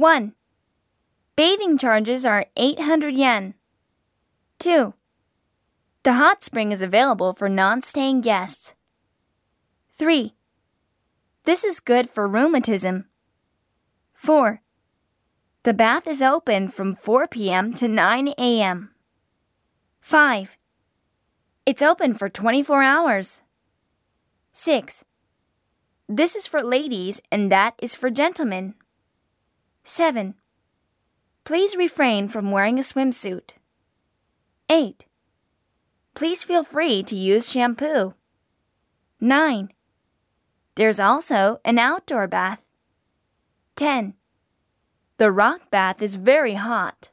1. Bathing charges are 800 yen. 2. The hot spring is available for non staying guests. 3. This is good for rheumatism. 4. The bath is open from 4 p.m. to 9 a.m. 5. It's open for 24 hours. 6. This is for ladies and that is for gentlemen. 7. Please refrain from wearing a swimsuit. 8. Please feel free to use shampoo. 9. There's also an outdoor bath. 10. The rock bath is very hot.